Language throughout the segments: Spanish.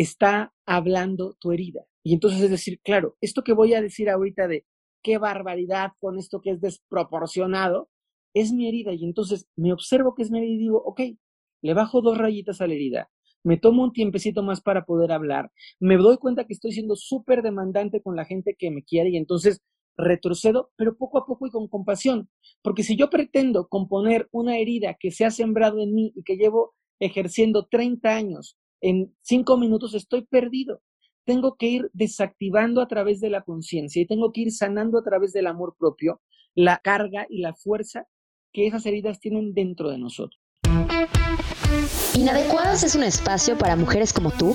está hablando tu herida. Y entonces es decir, claro, esto que voy a decir ahorita de qué barbaridad con esto que es desproporcionado, es mi herida. Y entonces me observo que es mi herida y digo, ok, le bajo dos rayitas a la herida, me tomo un tiempecito más para poder hablar, me doy cuenta que estoy siendo súper demandante con la gente que me quiere y entonces retrocedo, pero poco a poco y con compasión. Porque si yo pretendo componer una herida que se ha sembrado en mí y que llevo ejerciendo 30 años, en cinco minutos estoy perdido. Tengo que ir desactivando a través de la conciencia y tengo que ir sanando a través del amor propio la carga y la fuerza que esas heridas tienen dentro de nosotros. Inadecuadas es un espacio para mujeres como tú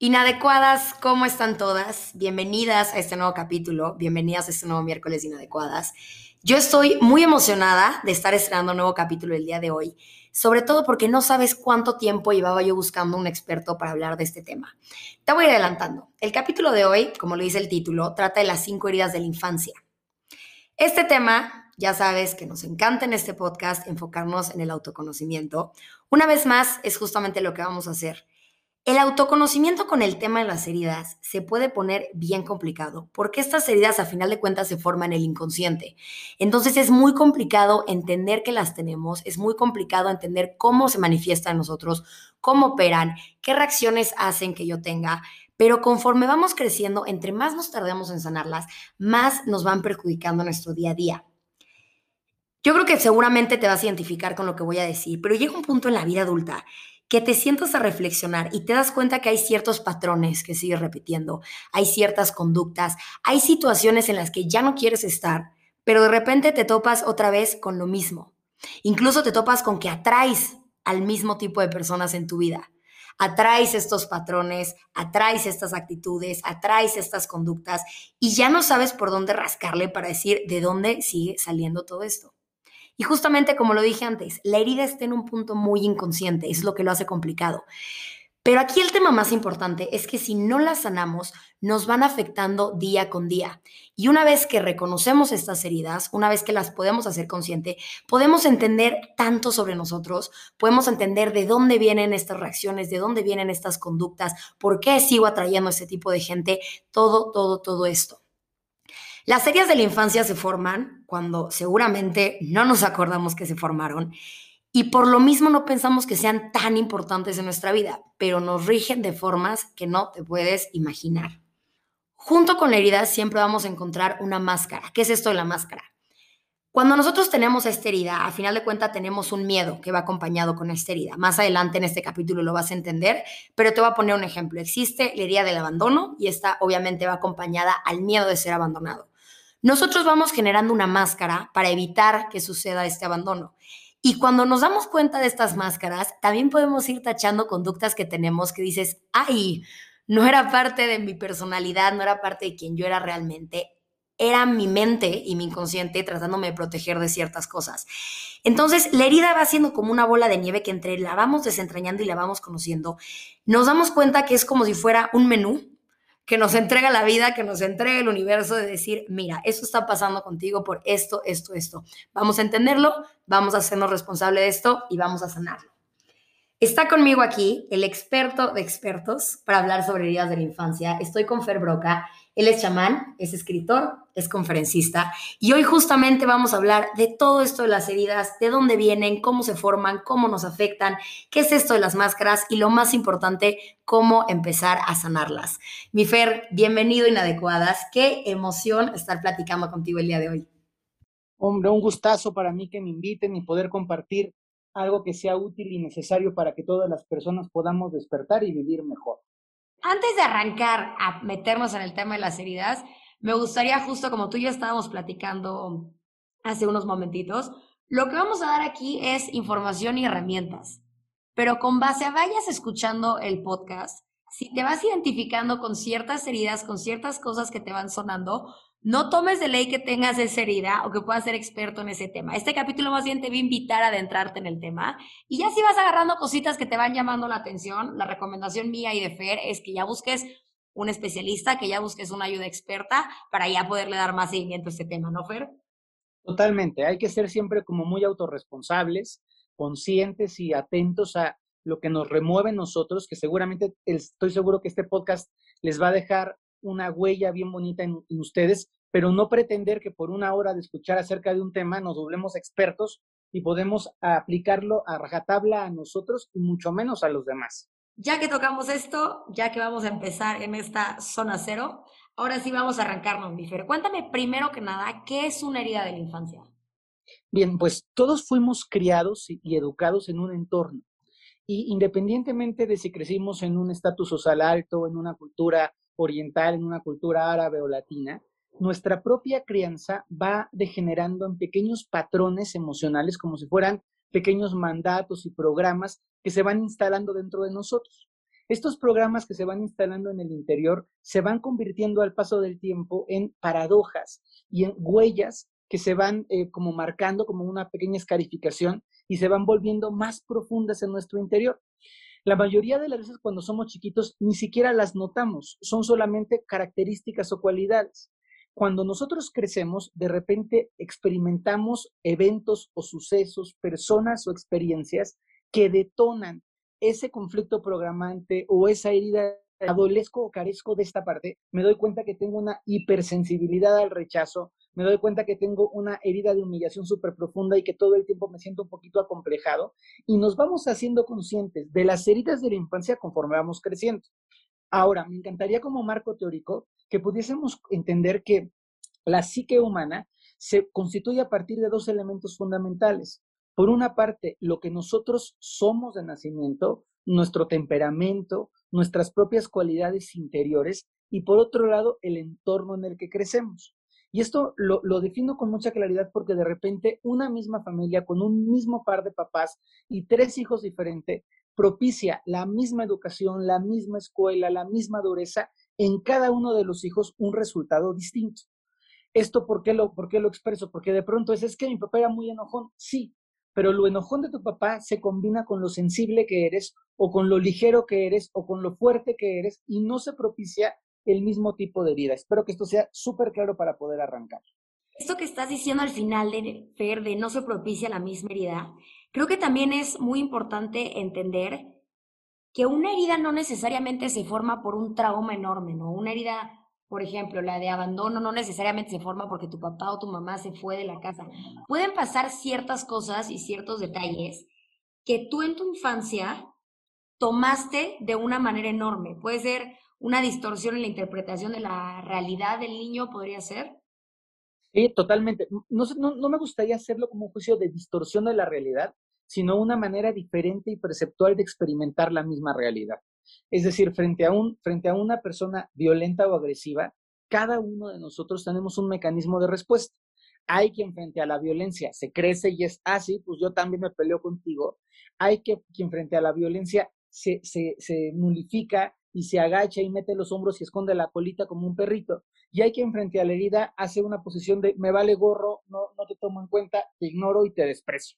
Inadecuadas, ¿cómo están todas? Bienvenidas a este nuevo capítulo, bienvenidas a este nuevo miércoles Inadecuadas. Yo estoy muy emocionada de estar estrenando un nuevo capítulo el día de hoy, sobre todo porque no sabes cuánto tiempo llevaba yo buscando un experto para hablar de este tema. Te voy adelantando. El capítulo de hoy, como lo dice el título, trata de las cinco heridas de la infancia. Este tema, ya sabes que nos encanta en este podcast enfocarnos en el autoconocimiento. Una vez más, es justamente lo que vamos a hacer el autoconocimiento con el tema de las heridas se puede poner bien complicado, porque estas heridas a final de cuentas se forman en el inconsciente. Entonces es muy complicado entender que las tenemos, es muy complicado entender cómo se manifiestan en nosotros, cómo operan, qué reacciones hacen que yo tenga, pero conforme vamos creciendo, entre más nos tardemos en sanarlas, más nos van perjudicando nuestro día a día. Yo creo que seguramente te vas a identificar con lo que voy a decir, pero llega un punto en la vida adulta que te sientas a reflexionar y te das cuenta que hay ciertos patrones que sigues repitiendo, hay ciertas conductas, hay situaciones en las que ya no quieres estar, pero de repente te topas otra vez con lo mismo. Incluso te topas con que atraes al mismo tipo de personas en tu vida. Atraes estos patrones, atraes estas actitudes, atraes estas conductas y ya no sabes por dónde rascarle para decir de dónde sigue saliendo todo esto. Y justamente como lo dije antes, la herida está en un punto muy inconsciente, es lo que lo hace complicado. Pero aquí el tema más importante es que si no las sanamos, nos van afectando día con día. Y una vez que reconocemos estas heridas, una vez que las podemos hacer consciente, podemos entender tanto sobre nosotros, podemos entender de dónde vienen estas reacciones, de dónde vienen estas conductas, por qué sigo atrayendo a ese tipo de gente, todo, todo, todo esto. Las heridas de la infancia se forman cuando seguramente no nos acordamos que se formaron y por lo mismo no pensamos que sean tan importantes en nuestra vida, pero nos rigen de formas que no te puedes imaginar. Junto con la herida siempre vamos a encontrar una máscara. ¿Qué es esto de la máscara? Cuando nosotros tenemos esta herida, a final de cuentas tenemos un miedo que va acompañado con esta herida. Más adelante en este capítulo lo vas a entender, pero te voy a poner un ejemplo. Existe la herida del abandono y esta obviamente va acompañada al miedo de ser abandonado nosotros vamos generando una máscara para evitar que suceda este abandono. Y cuando nos damos cuenta de estas máscaras, también podemos ir tachando conductas que tenemos que dices, ay, no era parte de mi personalidad, no era parte de quien yo era realmente, era mi mente y mi inconsciente tratándome de proteger de ciertas cosas. Entonces, la herida va siendo como una bola de nieve que entre la vamos desentrañando y la vamos conociendo. Nos damos cuenta que es como si fuera un menú que nos entrega la vida, que nos entrega el universo de decir, mira, esto está pasando contigo por esto, esto, esto. Vamos a entenderlo, vamos a hacernos responsable de esto y vamos a sanarlo. Está conmigo aquí el experto de expertos para hablar sobre heridas de la infancia. Estoy con Fer Broca. Él es chamán, es escritor, es conferencista y hoy justamente vamos a hablar de todo esto de las heridas, de dónde vienen, cómo se forman, cómo nos afectan, qué es esto de las máscaras y lo más importante, cómo empezar a sanarlas. Mi Fer, bienvenido Inadecuadas. Qué emoción estar platicando contigo el día de hoy. Hombre, un gustazo para mí que me inviten y poder compartir algo que sea útil y necesario para que todas las personas podamos despertar y vivir mejor. Antes de arrancar a meternos en el tema de las heridas, me gustaría justo como tú y yo estábamos platicando hace unos momentitos, lo que vamos a dar aquí es información y herramientas, pero con base a vayas escuchando el podcast, si te vas identificando con ciertas heridas, con ciertas cosas que te van sonando, no tomes de ley que tengas esa herida o que puedas ser experto en ese tema. Este capítulo más bien te va a invitar a adentrarte en el tema. Y ya si vas agarrando cositas que te van llamando la atención, la recomendación mía y de Fer es que ya busques un especialista, que ya busques una ayuda experta para ya poderle dar más seguimiento a este tema, ¿no, Fer? Totalmente. Hay que ser siempre como muy autorresponsables, conscientes y atentos a lo que nos remueve nosotros, que seguramente estoy seguro que este podcast les va a dejar una huella bien bonita en, ustedes, pero no pretender que por una hora de escuchar acerca de un tema nos doblemos expertos y podemos aplicarlo a rajatabla a nosotros y mucho menos a los demás. Ya que tocamos esto, ya que vamos a empezar en esta zona cero, ahora sí vamos a arrancarnos, Mifer. Cuéntame primero que nada, ¿qué es una herida de la infancia? Bien, pues todos fuimos criados y educados en un entorno. Y independientemente de si crecimos en un estatus social alto, en una cultura oriental, en una cultura árabe o latina, nuestra propia crianza va degenerando en pequeños patrones emocionales como si fueran pequeños mandatos y programas que se van instalando dentro de nosotros. Estos programas que se van instalando en el interior se van convirtiendo al paso del tiempo en paradojas y en huellas que se van eh, como marcando como una pequeña escarificación y se van volviendo más profundas en nuestro interior. La mayoría de las veces cuando somos chiquitos ni siquiera las notamos, son solamente características o cualidades. Cuando nosotros crecemos, de repente experimentamos eventos o sucesos, personas o experiencias que detonan ese conflicto programante o esa herida adolezco o carezco de esta parte, me doy cuenta que tengo una hipersensibilidad al rechazo, me doy cuenta que tengo una herida de humillación súper profunda y que todo el tiempo me siento un poquito acomplejado y nos vamos haciendo conscientes de las heridas de la infancia conforme vamos creciendo. Ahora, me encantaría como marco teórico que pudiésemos entender que la psique humana se constituye a partir de dos elementos fundamentales. Por una parte, lo que nosotros somos de nacimiento, nuestro temperamento, nuestras propias cualidades interiores y por otro lado, el entorno en el que crecemos. Y esto lo, defino con mucha claridad porque de repente una misma familia con un mismo par de papás y tres hijos diferentes propicia la misma educación, la misma escuela, la misma dureza en cada uno de los hijos un resultado distinto. ¿Esto por qué lo, por qué lo expreso? Porque de pronto es, es que mi papá era muy enojón. Sí, pero lo enojón de tu papá se combina con lo sensible que eres o con lo ligero que eres o con lo fuerte que eres y no se propicia el mismo tipo de vida. Espero que esto sea súper claro para poder arrancar. Esto que estás diciendo al final de Fer, de no se propicia la misma herida, creo que también es muy importante entender que una herida no necesariamente se forma por un trauma enorme, ¿no? Una herida por ejemplo, la de abandono no necesariamente se forma porque tu papá o tu mamá se fue de la casa. Pueden pasar ciertas cosas y ciertos detalles que tú en tu infancia tomaste de una manera enorme. Puede ser una distorsión en la interpretación de la realidad del niño, podría ser. Sí, totalmente. No, no, no me gustaría hacerlo como un juicio de distorsión de la realidad, sino una manera diferente y perceptual de experimentar la misma realidad. Es decir, frente a, un, frente a una persona violenta o agresiva, cada uno de nosotros tenemos un mecanismo de respuesta. Hay quien frente a la violencia se crece y es así, ah, pues yo también me peleo contigo. Hay que, quien frente a la violencia se, se, se nulifica y se agacha y mete los hombros y esconde la colita como un perrito. Y hay quien frente a la herida hace una posición de me vale gorro, no, no te tomo en cuenta, te ignoro y te desprecio.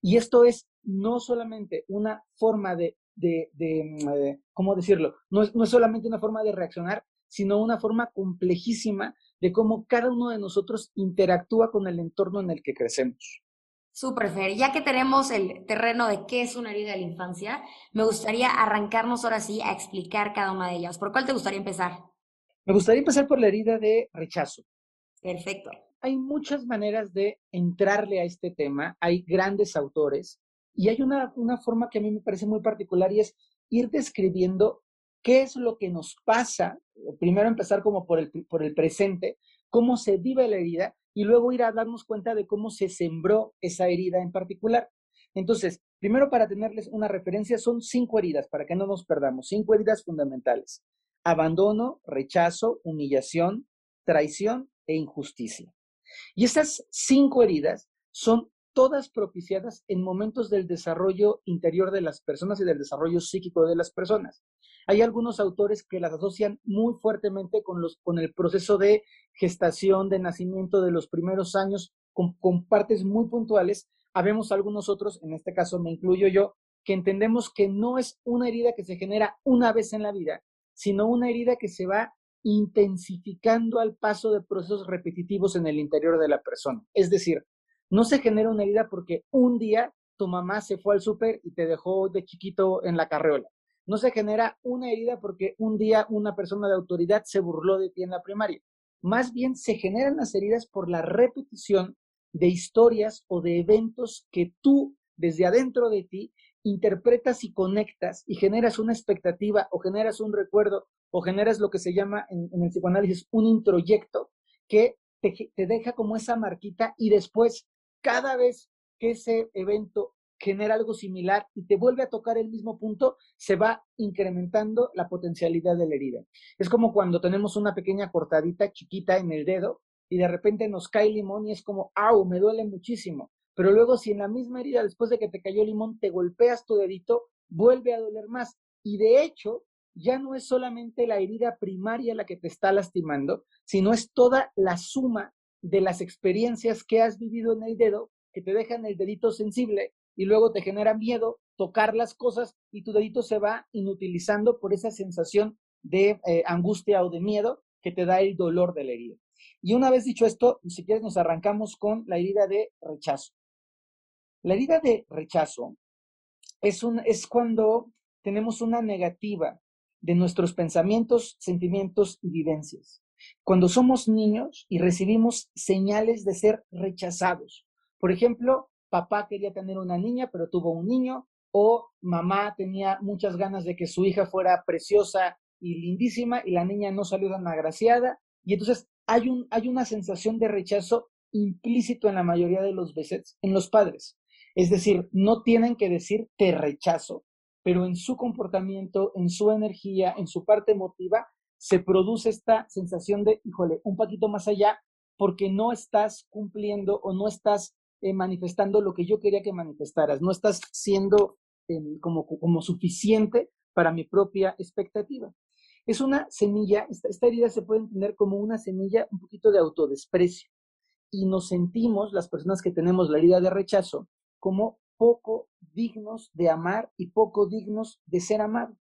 Y esto es no solamente una forma de de, mm, eh, ¿cómo decirlo? No es, no es solamente una forma de reaccionar, sino una forma complejísima de cómo cada uno de nosotros interactúa con el entorno en el que crecemos. Súper, Fer. Ya que tenemos el terreno de qué es una herida de la infancia, me gustaría arrancarnos ahora sí a explicar cada una de ellas. ¿Por cuál te gustaría empezar? Me gustaría empezar por la herida de rechazo. Perfecto. Hay muchas maneras de entrarle a este tema. Hay grandes autores. Y hay una, una forma que a mí me parece muy particular y es ir describiendo qué es lo que nos pasa, primero empezar como por el, por el presente, cómo se vive la herida y luego ir a darnos cuenta de cómo se sembró esa herida en particular. Entonces, primero para tenerles una referencia, son cinco heridas, para que no nos perdamos, cinco heridas fundamentales. Abandono, rechazo, humillación, traición e injusticia. Y estas cinco heridas son todas propiciadas en momentos del desarrollo interior de las personas y del desarrollo psíquico de las personas. Hay algunos autores que las asocian muy fuertemente con, los, con el proceso de gestación, de nacimiento de los primeros años, con, con partes muy puntuales. Habemos algunos otros, en este caso me incluyo yo, que entendemos que no es una herida que se genera una vez en la vida, sino una herida que se va intensificando al paso de procesos repetitivos en el interior de la persona. Es decir, no se genera una herida porque un día tu mamá se fue al súper y te dejó de chiquito en la carreola. No se genera una herida porque un día una persona de autoridad se burló de ti en la primaria. Más bien se generan las heridas por la repetición de historias o de eventos que tú desde adentro de ti interpretas y conectas y generas una expectativa o generas un recuerdo o generas lo que se llama en, el psicoanálisis un introyecto que te, te deja como esa marquita y después cada vez que ese evento genera algo similar y te vuelve a tocar el mismo punto, se va incrementando la potencialidad de la herida. Es como cuando tenemos una pequeña cortadita chiquita en el dedo y de repente nos cae limón y es como, ¡au! Me duele muchísimo. Pero luego si en la misma herida, después de que te cayó limón, te golpeas tu dedito, vuelve a doler más. Y de hecho, ya no es solamente la herida primaria la que te está lastimando, sino es toda la suma de las experiencias que has vivido en el dedo que te dejan el dedito sensible y luego te genera miedo tocar las cosas y tu dedito se va inutilizando por esa sensación de eh, angustia o de miedo que te da el dolor de la herida. Y una vez dicho esto, si quieres nos arrancamos con la herida de rechazo. La herida de rechazo es, un, es cuando tenemos una negativa de nuestros pensamientos, sentimientos y vivencias. Cuando somos niños y recibimos señales de ser rechazados. Por ejemplo, papá quería tener una niña, pero tuvo un niño, o mamá tenía muchas ganas de que su hija fuera preciosa y lindísima y la niña no salió tan agraciada. Y entonces hay, un, hay una sensación de rechazo implícito en la mayoría de los veces en los padres. Es decir, no tienen que decir te rechazo, pero en su comportamiento, en su energía, en su parte emotiva, se produce esta sensación de, híjole, un poquito más allá, porque no estás cumpliendo o no estás eh, manifestando lo que yo quería que manifestaras, no estás siendo em, como, como suficiente para mi propia expectativa. Es una semilla, esta, herida se puede entender como una semilla un poquito de autodesprecio y nos sentimos, las personas que tenemos la herida de rechazo, como poco dignos de amar y poco dignos de ser amados.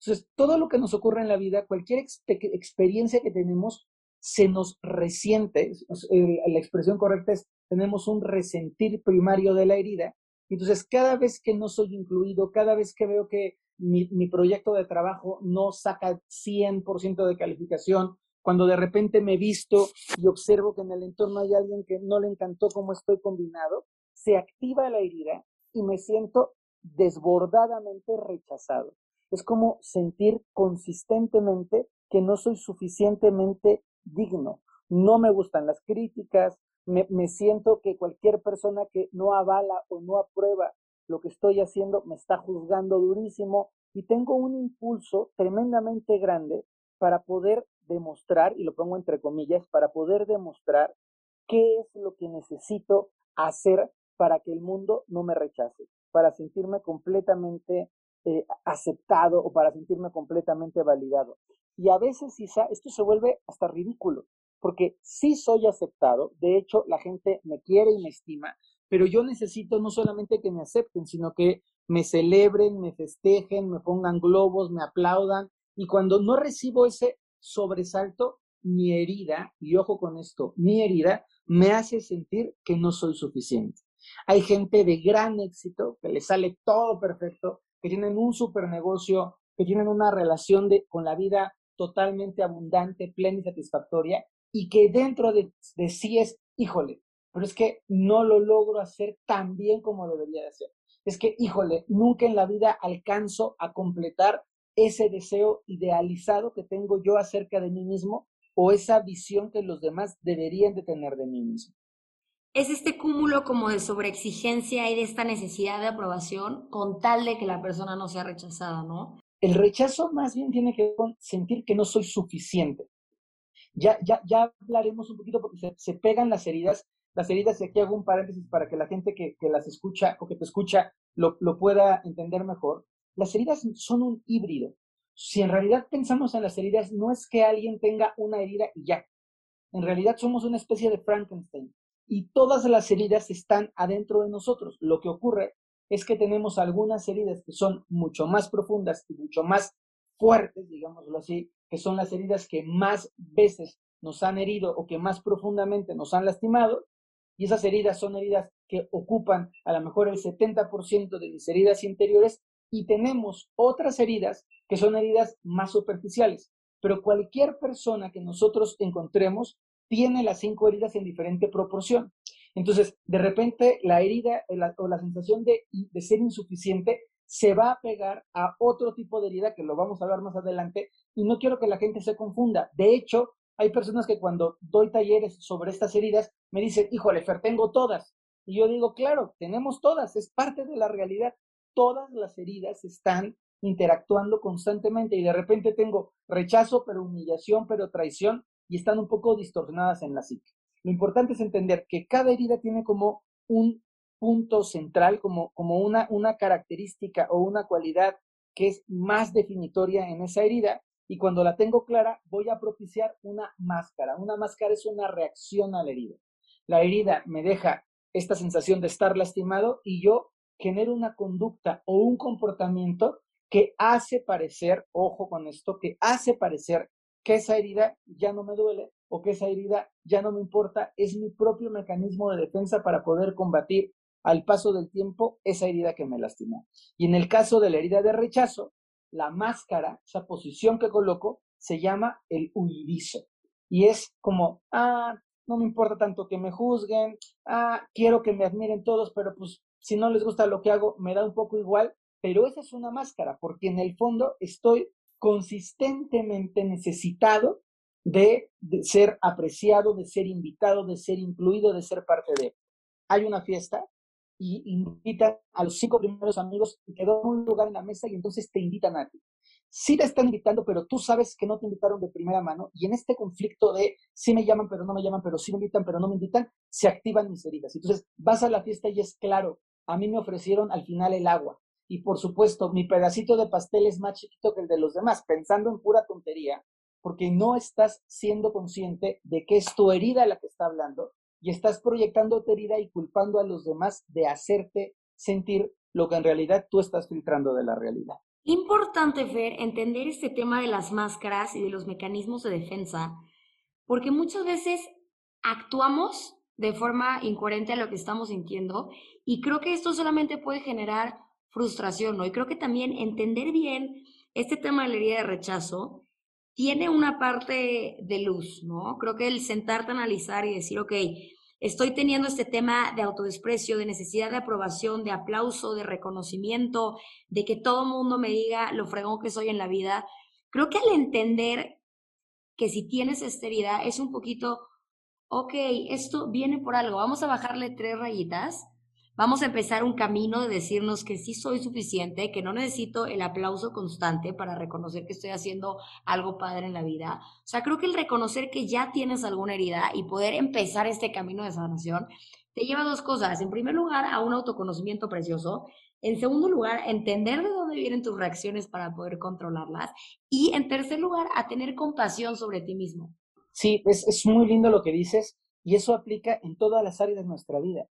Entonces, todo lo que nos ocurre en la vida, cualquier experiencia que tenemos, se nos resiente. La expresión correcta es, tenemos un resentir primario de la herida. Entonces, cada vez que no soy incluido, cada vez que veo que mi, mi proyecto de trabajo no saca 100% de calificación, cuando de repente me visto y observo que en el entorno hay alguien que no le encantó cómo estoy combinado, se activa la herida y me siento desbordadamente rechazado. Es como sentir consistentemente que no soy suficientemente digno. No me gustan las críticas, me, siento que cualquier persona que no avala o no aprueba lo que estoy haciendo me está juzgando durísimo y tengo un impulso tremendamente grande para poder demostrar, y lo pongo entre comillas, para poder demostrar qué es lo que necesito hacer para que el mundo no me rechace, para sentirme completamente eh, aceptado o para sentirme completamente validado. Y a veces, quizá, esto se vuelve hasta ridículo, porque sí soy aceptado, de hecho, la gente me quiere y me estima, pero yo necesito no solamente que me acepten, sino que me celebren, me festejen, me pongan globos, me aplaudan, y cuando no recibo ese sobresalto, mi herida, y ojo con esto, mi herida me hace sentir que no soy suficiente. Hay gente de gran éxito, que le sale todo perfecto, que tienen un super negocio, que tienen una relación de, con la vida totalmente abundante, plena y satisfactoria, y que dentro de, de sí es, híjole, pero es que no lo logro hacer tan bien como debería de hacer. Es que, híjole, nunca en la vida alcanzo a completar ese deseo idealizado que tengo yo acerca de mí mismo o esa visión que los demás deberían de tener de mí mismo es este cúmulo como de sobreexigencia y de esta necesidad de aprobación con tal de que la persona no sea rechazada, ¿no? El rechazo más bien tiene que ver con sentir que no soy suficiente. Ya, ya, ya hablaremos un poquito porque se, pegan las heridas. Las heridas, y aquí hago un paréntesis para que la gente que, que las escucha o que te escucha lo, lo pueda entender mejor. Las heridas son un híbrido. si en realidad pensamos en las heridas, no es que alguien tenga una herida y ya. En realidad somos una especie de Frankenstein y todas las heridas están adentro de nosotros. Lo que ocurre es que tenemos algunas heridas que son mucho más profundas y mucho más fuertes, digámoslo así, que son las heridas que más veces nos han herido o que más profundamente nos han lastimado. Y esas heridas son heridas que ocupan a lo mejor el 70% de mis heridas interiores y tenemos otras heridas que son heridas más superficiales. Pero cualquier persona que nosotros encontremos tiene las cinco heridas en diferente proporción. Entonces, de repente, la herida o la sensación de, de ser insuficiente se va a pegar a otro tipo de herida que lo vamos a hablar más adelante y no quiero que la gente se confunda. De hecho, hay personas que cuando doy talleres sobre estas heridas me dicen, híjole, Fer, tengo todas. Y yo digo, claro, tenemos todas, es parte de la realidad. Todas las heridas están interactuando constantemente y de repente tengo rechazo, pero humillación, pero traición y están un poco distorsionadas en la psique. Lo importante es entender que cada herida tiene como un punto central, como, como una, una característica o una cualidad que es más definitoria en esa herida y cuando la tengo clara voy a propiciar una máscara. Una máscara es una reacción a la herida. La herida me deja esta sensación de estar lastimado y yo genero una conducta o un comportamiento que hace parecer, ojo con esto, que hace parecer que esa herida ya no me duele o que esa herida ya no me importa, es mi propio mecanismo de defensa para poder combatir al paso del tiempo esa herida que me lastimó. Y en el caso de la herida de rechazo, la máscara, esa posición que coloco, se llama el huidizo. Y es como, ah, no me importa tanto que me juzguen, ah, quiero que me admiren todos, pero pues si no les gusta lo que hago, me da un poco igual, pero esa es una máscara, porque en el fondo estoy consistentemente necesitado de, de, ser apreciado, de ser invitado, de ser incluido, de ser parte de. Hay una fiesta y invitan a los cinco primeros amigos y dan un lugar en la mesa y entonces te invitan a ti. Sí te están invitando, pero tú sabes que no te invitaron de primera mano y en este conflicto de sí me llaman, pero no me llaman, pero sí me invitan, pero no me invitan, se activan mis heridas. Entonces vas a la fiesta y es claro, a mí me ofrecieron al final el agua y por supuesto mi pedacito de pastel es más chiquito que el de los demás, pensando en pura tontería, porque no estás siendo consciente de que es tu herida la que está hablando y estás proyectando tu herida y culpando a los demás de hacerte sentir lo que en realidad tú estás filtrando de la realidad. Importante, Fer, entender este tema de las máscaras y de los mecanismos de defensa, porque muchas veces actuamos de forma incoherente a lo que estamos sintiendo y creo que esto solamente puede generar frustración, ¿no? Y creo que también entender bien este tema de la herida de rechazo tiene una parte de luz, ¿no? Creo que el sentarte a analizar y decir, ok, estoy teniendo este tema de autodesprecio, de necesidad de aprobación, de aplauso, de reconocimiento, de que todo el mundo me diga lo fregón que soy en la vida. Creo que al entender que si tienes esta es un poquito, ok, esto viene por algo, vamos a bajarle tres rayitas vamos a empezar un camino de decirnos que sí soy suficiente, que no necesito el aplauso constante para reconocer que estoy haciendo algo padre en la vida. O sea, creo que el reconocer que ya tienes alguna herida y poder empezar este camino de sanación te lleva a dos cosas. En primer lugar, a un autoconocimiento precioso. En segundo lugar, entender de dónde vienen tus reacciones para poder controlarlas. Y en tercer lugar, a tener compasión sobre ti mismo. Sí, es, es muy lindo lo que dices y eso aplica en todas las áreas de nuestra vida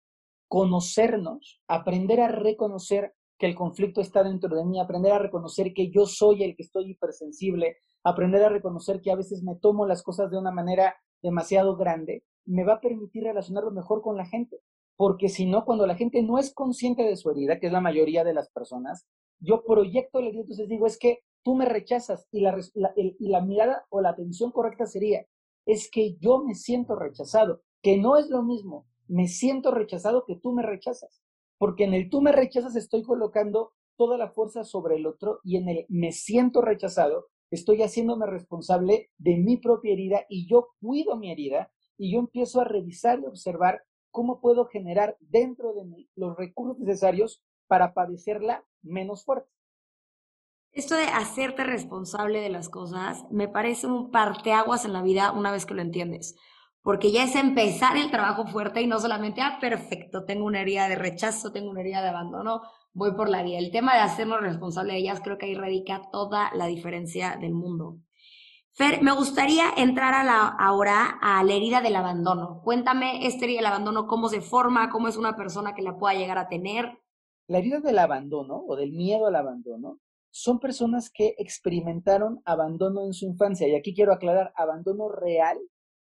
conocernos, aprender a reconocer que el conflicto está dentro de mí, aprender a reconocer que yo soy el que estoy hipersensible, aprender a reconocer que a veces me tomo las cosas de una manera demasiado grande, me va a permitir relacionarlo mejor con la gente. Porque si no, cuando la gente no es consciente de su herida, que es la mayoría de las personas, yo proyecto la herida, entonces digo, es que tú me rechazas y la, y la mirada o la atención correcta sería, es que yo me siento rechazado, que no es lo mismo me siento rechazado que tú me rechazas. Porque en el tú me rechazas estoy colocando toda la fuerza sobre el otro y en el me siento rechazado estoy haciéndome responsable de mi propia herida y yo cuido mi herida y yo empiezo a revisar y observar cómo puedo generar dentro de mí los recursos necesarios para padecerla menos fuerte. Esto de hacerte responsable de las cosas me parece un parteaguas en la vida una vez que lo entiendes porque ya es empezar el trabajo fuerte y no solamente, ah, perfecto, tengo una herida de rechazo, tengo una herida de abandono, voy por la vida. El tema de hacernos responsable de ellas, creo que ahí radica toda la diferencia del mundo. Fer, me gustaría entrar a la, ahora a la herida del abandono. Cuéntame esta herida del abandono, cómo se forma, cómo es una persona que la pueda llegar a tener. La herida del abandono o del miedo al abandono son personas que experimentaron abandono en su infancia. Y aquí quiero aclarar, abandono real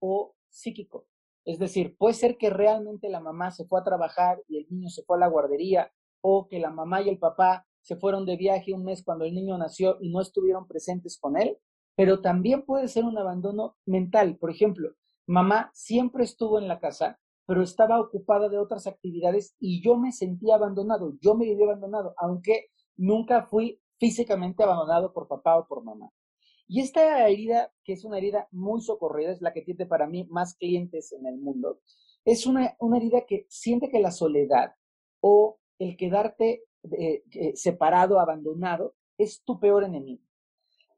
o psíquico. Es decir, puede ser que realmente la mamá se fue a trabajar y el niño se fue a la guardería, o que la mamá y el papá se fueron de viaje un mes cuando el niño nació y no estuvieron presentes con él, pero también puede ser un abandono mental. Por ejemplo, mamá siempre estuvo en la casa, pero estaba ocupada de otras actividades y yo me sentía abandonado, yo me viví abandonado, aunque nunca fui físicamente abandonado por papá o por mamá. Y esta herida, que es una herida muy socorrida, es la que tiene para mí más clientes en el mundo, es una, herida que siente que la soledad o el quedarte eh, eh, separado, abandonado, es tu peor enemigo.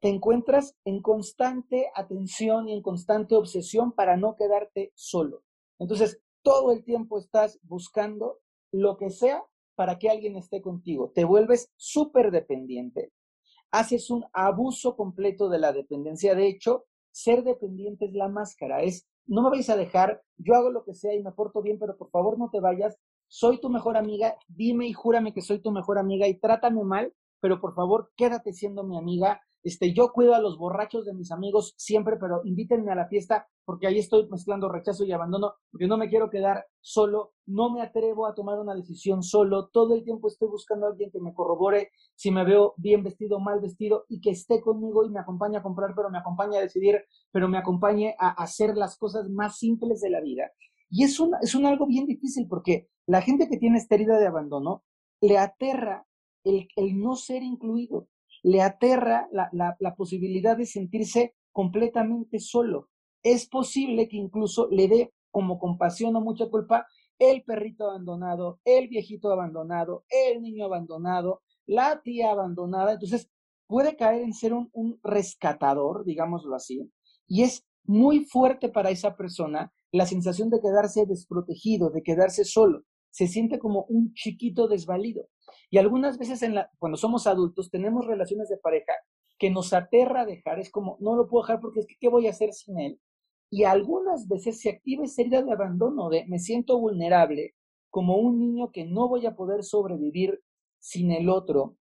Te encuentras en constante atención y en constante obsesión para no quedarte solo. Entonces, todo el tiempo estás buscando lo que sea para que alguien esté contigo. Te vuelves súper dependiente haces un abuso completo de la dependencia. De hecho, ser dependiente es la máscara, es no me vais a dejar, yo hago lo que sea y me porto bien, pero por favor no te vayas, soy tu mejor amiga, dime y júrame que soy tu mejor amiga y trátame mal, pero por favor quédate siendo mi amiga, este, yo cuido a los borrachos de mis amigos siempre, pero invítenme a la fiesta porque ahí estoy mezclando rechazo y abandono, porque no me quiero quedar solo, no me atrevo a tomar una decisión solo, todo el tiempo estoy buscando a alguien que me corrobore si me veo bien vestido mal vestido y que esté conmigo y me acompañe a comprar, pero me acompañe a decidir, pero me acompañe a hacer las cosas más simples de la vida. Y es un, es un algo bien difícil porque la gente que tiene esta herida de abandono le aterra el, el no ser incluido le aterra la, posibilidad de sentirse completamente solo. Es posible que incluso le dé como compasión o mucha culpa el perrito abandonado, el viejito abandonado, el niño abandonado, la tía abandonada. Entonces puede caer en ser un, un rescatador, digámoslo así, y es muy fuerte para esa persona la sensación de quedarse desprotegido, de quedarse solo. Se siente como un chiquito desvalido. Y algunas veces en la, cuando somos adultos tenemos relaciones de pareja que nos aterra dejar, es como, no lo puedo dejar porque es que, ¿qué voy a hacer sin él? Y algunas veces se activa esa herida de abandono, de me siento vulnerable, como un niño que no voy a poder sobrevivir sin el otro.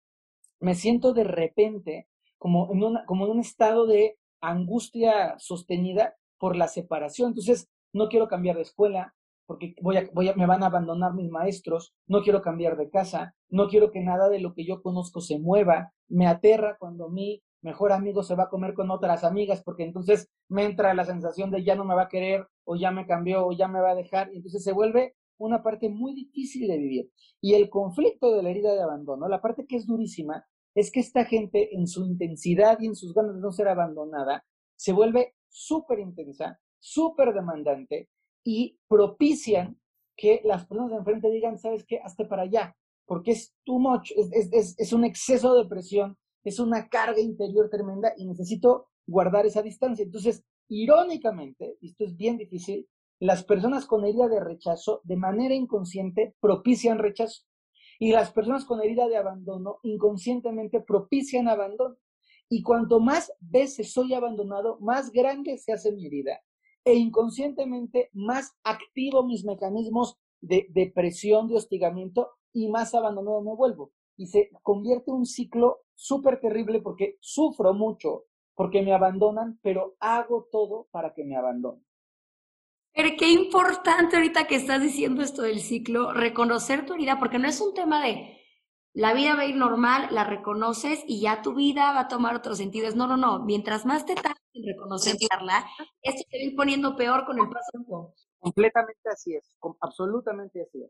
Me siento de repente como en, una, como en un estado de angustia sostenida por la separación. Entonces, no quiero cambiar de escuela, porque voy a, voy a, me van a abandonar mis maestros, no quiero cambiar de casa, no quiero que nada de lo que yo conozco se mueva, me aterra cuando mi mejor amigo se va a comer con otras amigas, porque entonces me entra la sensación de ya no me va a querer, o ya me cambió, o ya me va a dejar, y entonces se vuelve una parte muy difícil de vivir. Y el conflicto de la herida de abandono, la parte que es durísima, es que esta gente en su intensidad y en sus ganas de no ser abandonada, se vuelve súper intensa, súper demandante, y propician que las personas de enfrente digan, ¿sabes qué? Hazte para allá, porque es too much, es, un exceso de presión, es una carga interior tremenda y necesito guardar esa distancia. Entonces, irónicamente, esto es bien difícil, las personas con herida de rechazo de manera inconsciente propician rechazo y las personas con herida de abandono inconscientemente propician abandono. Y cuanto más veces soy abandonado, más grande se hace mi herida e inconscientemente más activo mis mecanismos de, de presión, de hostigamiento y más abandonado me vuelvo. Y se convierte en un ciclo súper terrible porque sufro mucho, porque me abandonan, pero hago todo para que me abandonen. Pero qué importante ahorita que estás diciendo esto del ciclo, reconocer tu herida, porque no es un tema de la vida va a ir normal, la reconoces y ya tu vida va a tomar otro sentido. no, no, no. Mientras más te tardes en reconocerla, esto se va a ir poniendo peor con el paso del tiempo. Completamente así es, absolutamente así es.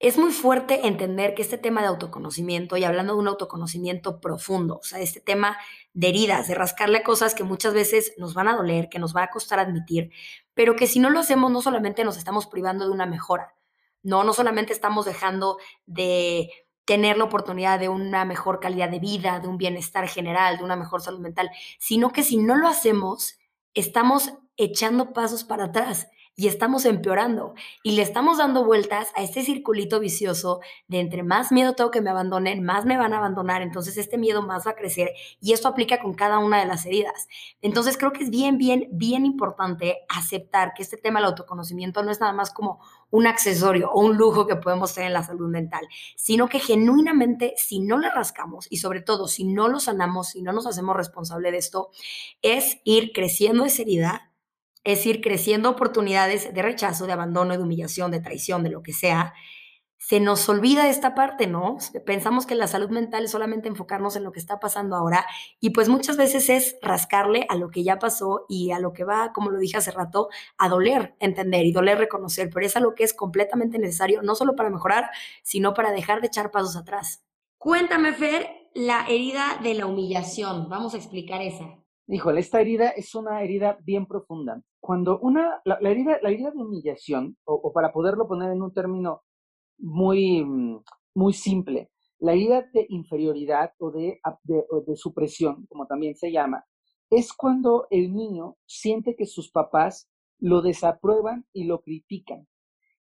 Es muy fuerte entender que este tema de autoconocimiento, y hablando de un autoconocimiento profundo, o sea, este tema de heridas, de rascarle cosas que muchas veces nos van a doler, que nos va a costar admitir, pero que si no lo hacemos, no solamente nos estamos privando de una mejora, no, no solamente estamos dejando de tener la oportunidad de una mejor calidad de vida, de un bienestar general, de una mejor salud mental, sino que si no lo hacemos, estamos echando pasos para atrás. y estamos empeorando y le estamos dando vueltas a este circulito vicioso de entre más miedo tengo que me abandonen, más me van a abandonar, entonces este miedo más va a crecer y esto aplica con cada una de las heridas. Entonces creo que es bien, bien, bien importante aceptar que este tema del autoconocimiento no es nada más como un accesorio o un lujo que podemos tener en la salud mental, sino que genuinamente si no le rascamos y sobre todo si no lo sanamos, si no nos hacemos responsable de esto, es ir creciendo esa herida, es ir creciendo oportunidades de rechazo, de abandono, de humillación, de traición, de lo que sea, se nos olvida esta parte, ¿no? Pensamos que la salud mental es solamente enfocarnos en lo que está pasando ahora y pues muchas veces es rascarle a lo que ya pasó y a lo que va, como lo dije hace rato, a doler entender y doler reconocer, pero es algo que es completamente necesario, no solo para mejorar, sino para dejar de echar pasos atrás. Cuéntame, Fer, la herida de la humillación. Vamos a explicar esa. Híjole, esta herida es una herida bien profunda. Cuando una, la, herida, la herida de humillación, o para poderlo poner en un término muy, mm, muy simple. La herida de inferioridad o de, de, supresión, como también se llama, es cuando el niño siente que sus papás lo desaprueban y lo critican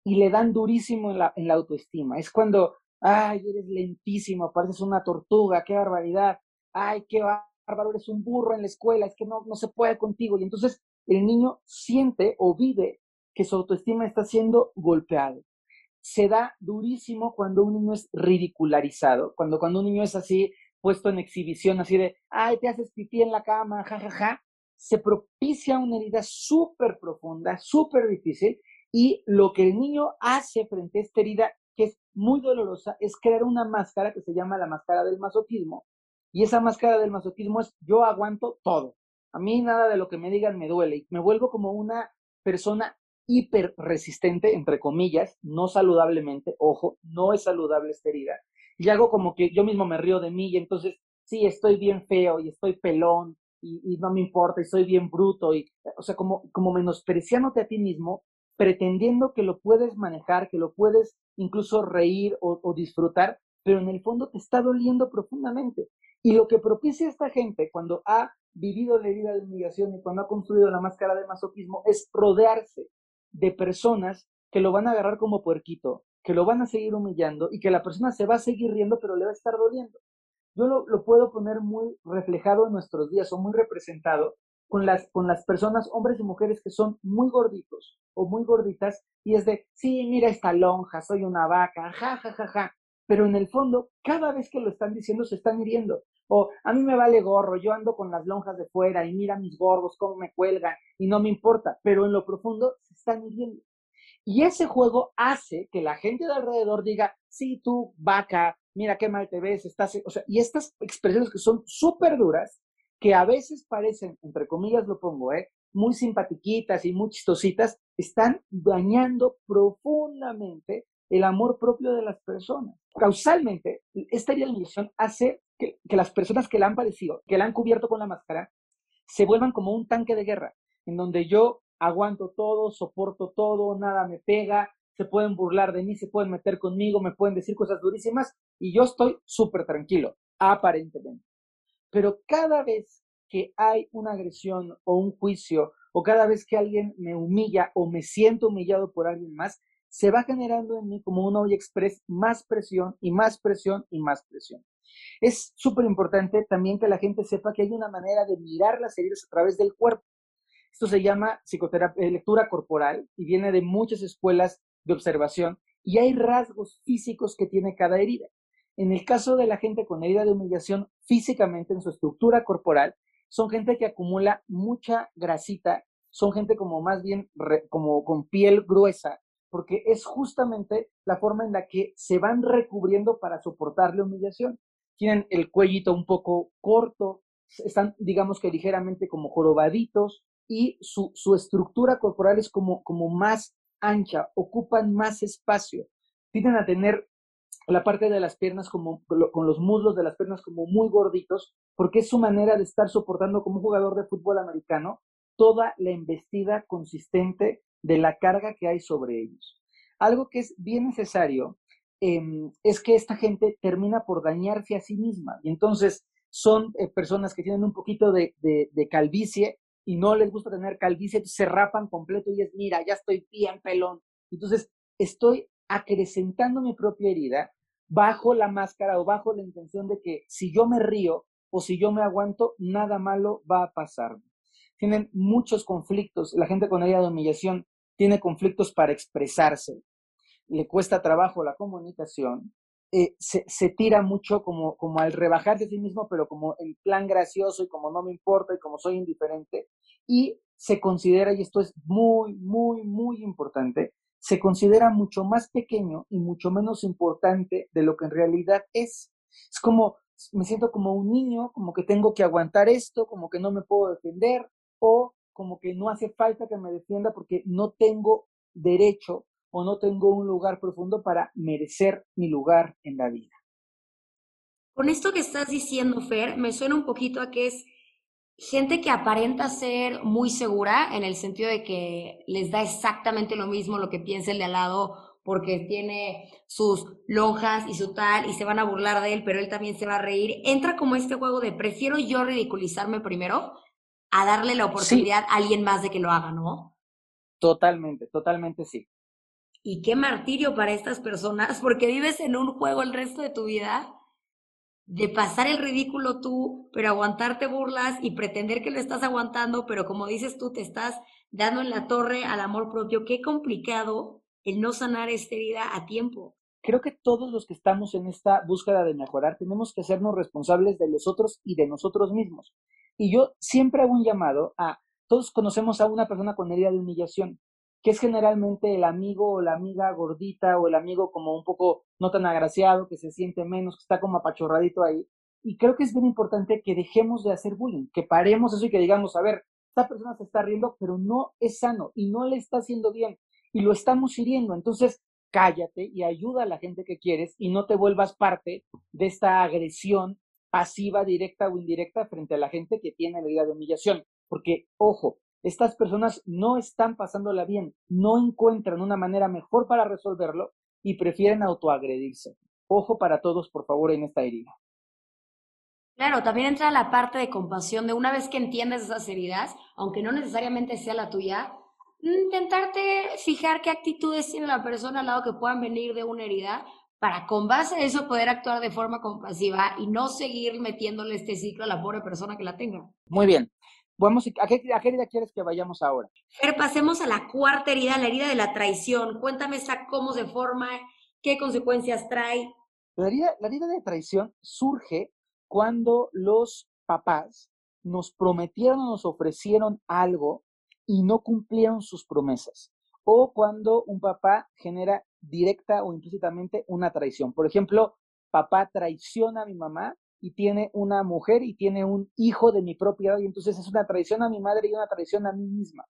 y le dan durísimo en la, en la autoestima. Es cuando, ay, eres lentísimo, pareces una tortuga, qué barbaridad, ay, qué bárbaro, eres un burro en la escuela, es que no, no se puede contigo. Y entonces el niño siente o vive que su autoestima está siendo golpeado se da durísimo cuando un niño es ridicularizado, cuando, cuando un niño es así puesto en exhibición, así de, ay, te haces pipí en la cama, jajaja, ja, ja, se propicia una herida súper profunda, súper difícil, y lo que el niño hace frente a esta herida, que es muy dolorosa, es crear una máscara que se llama la máscara del masoquismo, y esa máscara del masoquismo es yo aguanto todo. A mí nada de lo que me digan me duele me vuelvo como una persona hiper resistente, entre comillas, no saludablemente, ojo, no es saludable esta herida. Y hago como que yo mismo me río de mí y entonces, sí, estoy bien feo y estoy pelón y, no me importa y soy bien bruto y, o sea, como, como menospreciándote a ti mismo, pretendiendo que lo puedes manejar, que lo puedes incluso reír o, o disfrutar, pero en el fondo te está doliendo profundamente. Y lo que propicia esta gente cuando ha vivido la herida de humillación y cuando ha construido la máscara de masoquismo es rodearse de personas que lo van a agarrar como puerquito, que lo van a seguir humillando y que la persona se va a seguir riendo, pero le va a estar doliendo. Yo lo, puedo poner muy reflejado en nuestros días o muy representado con las, con las personas, hombres y mujeres que son muy gorditos o muy gorditas y es de, sí, mira esta lonja, soy una vaca, ja, ja, ja, ja. Pero en el fondo, cada vez que lo están diciendo, se están hiriendo. O a mí me vale gorro, yo ando con las lonjas de fuera y mira mis gordos, cómo me cuelgan y no me importa, pero en lo profundo se están hiriendo. Y ese juego hace que la gente de alrededor diga, sí, tú, vaca, mira qué mal te ves, estás, o sea, y estas expresiones que son súper duras, que a veces parecen, entre comillas lo pongo, ¿eh? muy simpatiquitas y muy chistositas, están dañando profundamente el amor propio de las personas. Causalmente, esta ilusión hace que, las personas que la han padecido, que la han cubierto con la máscara, se vuelvan como un tanque de guerra, en donde yo aguanto todo, soporto todo, nada me pega, se pueden burlar de mí, se pueden meter conmigo, me pueden decir cosas durísimas y yo estoy súper tranquilo, aparentemente. Pero cada vez que hay una agresión o un juicio, o cada vez que alguien me humilla o me siento humillado por alguien más, se va generando en mí como un olla express más presión y más presión y más presión. Es súper importante también que la gente sepa que hay una manera de mirar las heridas a través del cuerpo. Esto se llama psicoterapia, eh, lectura corporal y viene de muchas escuelas de observación y hay rasgos físicos que tiene cada herida. En el caso de la gente con herida de humillación físicamente en su estructura corporal, son gente que acumula mucha grasita, son gente como más bien como con piel gruesa, porque es justamente la forma en la que se van recubriendo para soportar la humillación. Tienen el cuellito un poco corto, están, digamos que ligeramente como jorobaditos y su, estructura corporal es como, más ancha, ocupan más espacio. Tienden a tener la parte de las piernas como con los muslos de las piernas como muy gorditos, porque es su manera de estar soportando como un jugador de fútbol americano toda la embestida consistente de la carga que hay sobre ellos. Algo que es bien necesario em, es que esta gente termina por dañarse a sí misma y entonces son eh, personas que tienen un poquito de, calvicie y no les gusta tener calvicie, se rapan completo y es, mira, ya estoy bien pelón. Entonces, estoy acrecentando mi propia herida bajo la máscara o bajo la intención de que si yo me río o si yo me aguanto, nada malo va a pasar. Tienen muchos conflictos. La gente con herida de humillación tiene conflictos para expresarse. Le cuesta trabajo la comunicación. Eh, se, se, tira mucho como, como al rebajarse a sí mismo, pero como el plan gracioso y como no me importa y como soy indiferente. Y se considera, y esto es muy, muy, muy importante, se considera mucho más pequeño y mucho menos importante de lo que en realidad es. Es como, me siento como un niño, como que tengo que aguantar esto, como que no me puedo defender, o como que no hace falta que me defienda porque no tengo derecho o no tengo un lugar profundo para merecer mi lugar en la vida. Con esto que estás diciendo, Fer, me suena un poquito a que es gente que aparenta ser muy segura en el sentido de que les da exactamente lo mismo lo que piensa el de al lado porque tiene sus lonjas y su tal y se van a burlar de él, pero él también se va a reír. Entra como este juego de prefiero yo ridiculizarme primero a darle la oportunidad a alguien más de que lo haga, ¿no? Totalmente, totalmente sí. Y qué martirio para estas personas, porque vives en un juego el resto de tu vida de pasar el ridículo tú, pero aguantarte burlas y pretender que lo estás aguantando, pero como dices tú, te estás dando en la torre al amor propio. Qué complicado el no sanar esta herida a tiempo. Creo que todos los que estamos en esta búsqueda de mejorar tenemos que hacernos responsables de los otros y de nosotros mismos. Y yo siempre hago un llamado a, todos conocemos a una persona con herida de humillación que es generalmente el amigo o la amiga gordita o el amigo como un poco no tan agraciado, que se siente menos, que está como apachorradito ahí. Y creo que es bien importante que dejemos de hacer bullying, que paremos eso y que digamos, a ver, esta persona se está riendo, pero no es sano y no le está haciendo bien y lo estamos hiriendo. Entonces, cállate y ayuda a la gente que quieres y no te vuelvas parte de esta agresión pasiva, directa o indirecta frente a la gente que tiene la idea de humillación. Porque, ojo, estas personas no están pasándola bien, no encuentran una manera mejor para resolverlo y prefieren autoagredirse. Ojo para todos, por favor, en esta herida. Claro, también entra la parte de compasión de una vez que entiendes esas heridas, aunque no necesariamente sea la tuya, intentarte fijar qué actitudes tiene la persona al lado que puedan venir de una herida para con base a eso poder actuar de forma compasiva y no seguir metiéndole este ciclo a la pobre persona que la tenga. Muy bien. Vamos, ¿a, qué, herida quieres que vayamos ahora? Fer, pasemos a la cuarta herida, la herida de la traición. Cuéntame esta cómo se forma, qué consecuencias trae. La herida, la herida de traición surge cuando los papás nos prometieron o nos ofrecieron algo y no cumplieron sus promesas. O cuando un papá genera directa o implícitamente una traición. Por ejemplo, papá traiciona a mi mamá y tiene una mujer y tiene un hijo de mi propia edad y entonces es una traición a mi madre y una traición a mí misma.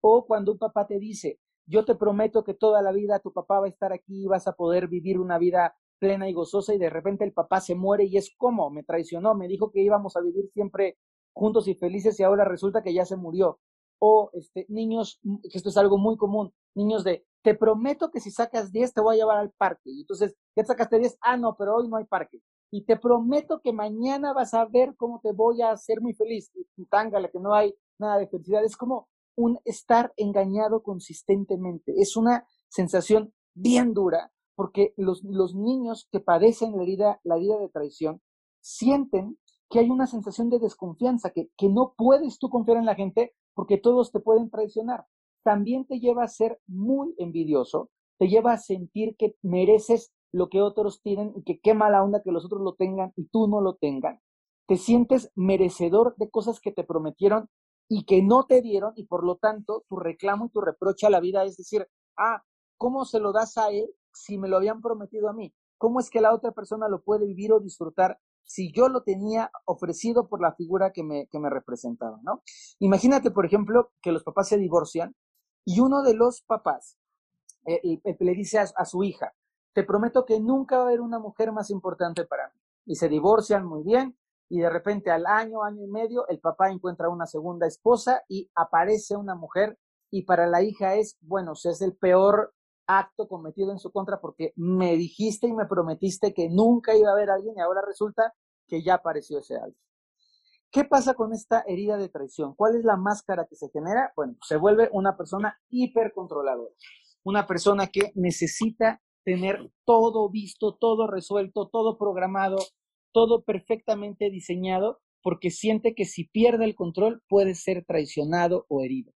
O cuando un papá te dice, yo te prometo que toda la vida tu papá va a estar aquí y vas a poder vivir una vida plena y gozosa y de repente el papá se muere y es como, me traicionó, me dijo que íbamos a vivir siempre juntos y felices y ahora resulta que ya se murió. O este, niños, que esto es algo muy común, niños de, te prometo que si sacas 10 te voy a llevar al parque. Y entonces, ya sacaste 10, ah, no, pero hoy no hay parque y te prometo que mañana vas a ver cómo te voy a hacer muy feliz. Y tángale, que no hay nada de felicidad. Es como un estar engañado consistentemente. Es una sensación bien dura porque los, los niños que padecen la herida, la herida de traición sienten que hay una sensación de desconfianza, que, que no puedes tú confiar en la gente porque todos te pueden traicionar. También te lleva a ser muy envidioso, te lleva a sentir que mereces lo que otros tienen y que qué mala onda que los otros lo tengan y tú no lo tengan. Te sientes merecedor de cosas que te prometieron y que no te dieron y por lo tanto tu reclamo y tu reproche a la vida es decir, ah, ¿cómo se lo das a él si me lo habían prometido a mí? ¿Cómo es que la otra persona lo puede vivir o disfrutar si yo lo tenía ofrecido por la figura que me, que me representaba, ¿no? Imagínate, por ejemplo, que los papás se divorcian y uno de los papás eh, le dice a su hija, te prometo que nunca va a haber una mujer más importante para mí. Y se divorcian muy bien y de repente al año, año y medio, el papá encuentra una segunda esposa y aparece una mujer y para la hija es, bueno, es el peor acto cometido en su contra porque me dijiste y me prometiste que nunca iba a haber alguien y ahora resulta que ya apareció ese alguien. ¿Qué pasa con esta herida de traición? ¿Cuál es la máscara que se genera? Bueno, se vuelve una persona hipercontroladora, una persona que necesita tener todo visto, todo resuelto, todo programado, todo perfectamente diseñado, porque siente que si pierde el control puede ser traicionado o herido.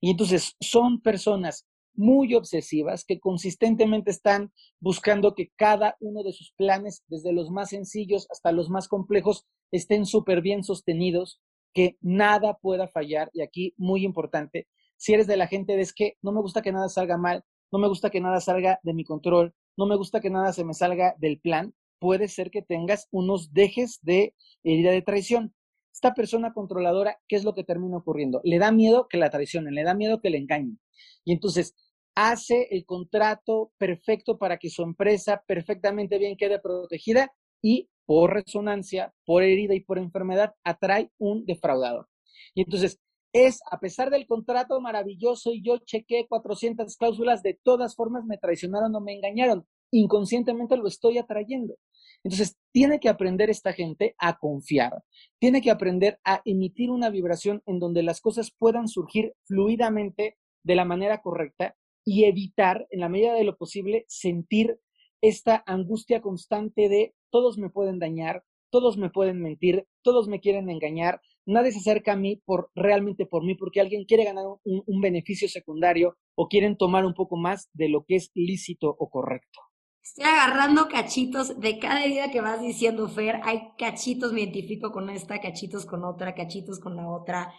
Y entonces son personas muy obsesivas que consistentemente están buscando que cada uno de sus planes, desde los más sencillos hasta los más complejos, estén súper bien sostenidos, que nada pueda fallar. Y aquí, muy importante, si eres de la gente de es que no me gusta que nada salga mal, no me gusta que nada salga de mi control, no me gusta que nada se me salga del plan, puede ser que tengas unos dejes de herida de traición. Esta persona controladora, ¿qué es lo que termina ocurriendo? Le da miedo que la traicionen, le da miedo que le engañen. Y entonces hace el contrato perfecto para que su empresa perfectamente bien quede protegida y por resonancia, por herida y por enfermedad atrae un defraudador. Y entonces es, a pesar del contrato maravilloso y yo chequé 400 cláusulas, de todas formas me traicionaron o me engañaron. Inconscientemente lo estoy atrayendo. Entonces, tiene que aprender esta gente a confiar, tiene que aprender a emitir una vibración en donde las cosas puedan surgir fluidamente de la manera correcta y evitar, en la medida de lo posible, sentir esta angustia constante de todos me pueden dañar, todos me pueden mentir, todos me quieren engañar, nadie se acerca a mí por realmente por mí, porque alguien quiere ganar un, beneficio secundario o quieren tomar un poco más de lo que es lícito o correcto. Estoy agarrando cachitos de cada herida que vas diciendo, Fer. Hay cachitos, me identifico con esta, cachitos con otra, cachitos con la otra.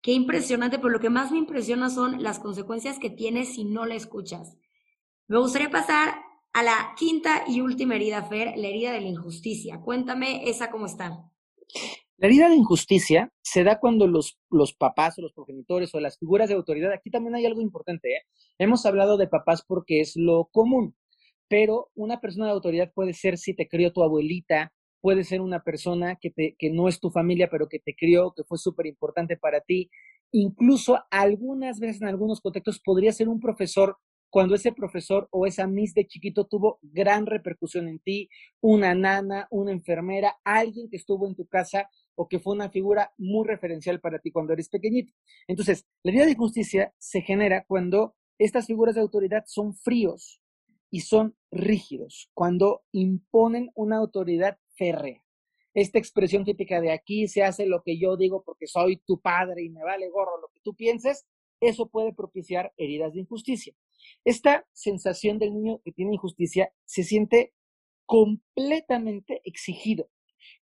Qué impresionante, pero lo que más me impresiona son las consecuencias que tienes si no la escuchas. Me gustaría pasar a la quinta y última herida, Fer, la herida de la injusticia. Cuéntame esa cómo está. La herida de injusticia se da cuando los, los papás o los progenitores o las figuras de autoridad, aquí también hay algo importante, ¿eh? hemos hablado de papás porque es lo común, pero una persona de autoridad puede ser si te crió tu abuelita, puede ser una persona que, te, que no es tu familia, pero que te crió, que fue súper importante para ti. Incluso algunas veces en algunos contextos podría ser un profesor cuando ese profesor o esa miss de chiquito tuvo gran repercusión en ti, una nana, una enfermera, alguien que estuvo en tu casa o que fue una figura muy referencial para ti cuando eres pequeñito. Entonces, la vida de justicia se genera cuando estas figuras de autoridad son fríos y son rígidos, cuando imponen una autoridad férrea. Esta expresión típica de aquí se hace lo que yo digo porque soy tu padre y me vale gorro lo que tú pienses, eso puede propiciar heridas de injusticia. Esta sensación del niño que tiene injusticia se siente completamente exigido,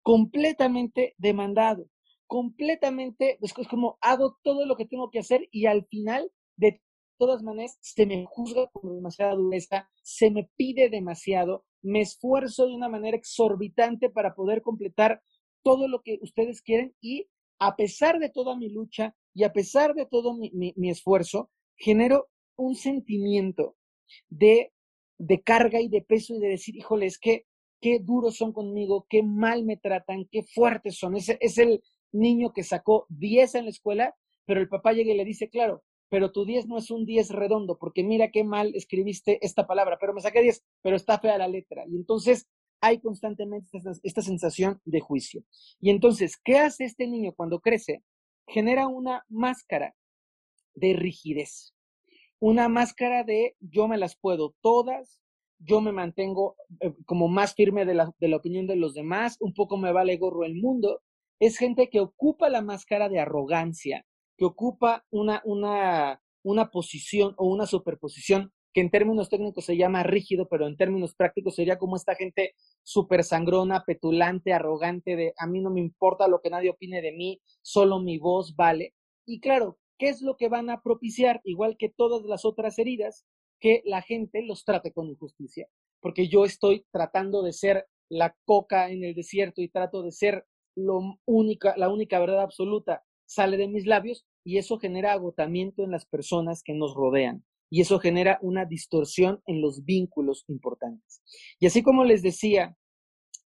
completamente demandado, completamente, es como hago todo lo que tengo que hacer y al final de todas maneras se me juzga con demasiada dureza, se me pide demasiado, me esfuerzo de una manera exorbitante para poder completar todo lo que ustedes quieren y a pesar de toda mi lucha y a pesar de todo mi, esfuerzo, genero un sentimiento de, de, carga y de peso y de decir, híjoles, qué, qué duros son conmigo, qué mal me tratan, qué fuertes son. Es, es el niño que sacó 10 en la escuela, pero el papá llega y le dice, claro, pero tu 10 no es un 10 redondo, porque mira qué mal escribiste esta palabra, pero me saqué 10, pero está fea la letra. Y entonces hay constantemente esta, esta, sensación de juicio. Y entonces, ¿qué hace este niño cuando crece? Genera una máscara de rigidez, una máscara de yo me las puedo todas, yo me mantengo eh, como más firme de la, de la opinión de los demás, un poco me vale gorro el mundo. Es gente que ocupa la máscara de arrogancia, que ocupa una, una, una posición o una superposición que en términos técnicos se llama rígido, pero en términos prácticos sería como esta gente súper sangrona, petulante, arrogante, de a mí no me importa lo que nadie opine de mí, solo mi voz vale. Y claro, ¿qué es lo que van a propiciar? Igual que todas las otras heridas, que la gente los trate con injusticia. Porque yo estoy tratando de ser la coca en el desierto y trato de ser lo única, la única verdad absoluta sale de mis labios y eso genera agotamiento en las personas que nos rodean y eso genera una distorsión en los vínculos importantes. Y así como les decía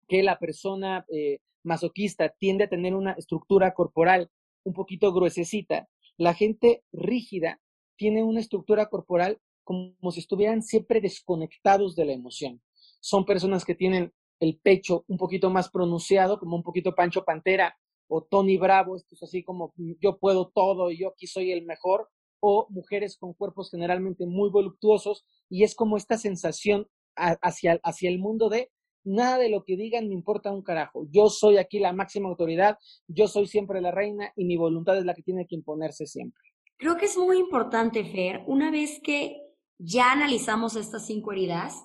que la persona eh, masoquista tiende a tener una estructura corporal un poquito gruesecita, la gente rígida tiene una estructura corporal como si estuvieran siempre desconectados de la emoción. Son personas que tienen el pecho un poquito más pronunciado, como un poquito Pancho Pantera, o Tony Bravo, esto es así como yo puedo todo y yo aquí soy el mejor, o mujeres con cuerpos generalmente muy voluptuosos y es como esta sensación hacia, hacia el mundo de nada de lo que digan me importa un carajo. Yo soy aquí la máxima autoridad, yo soy siempre la reina y mi voluntad es la que tiene que imponerse siempre. Creo que es muy importante, Fer, una vez que ya analizamos estas cinco heridas,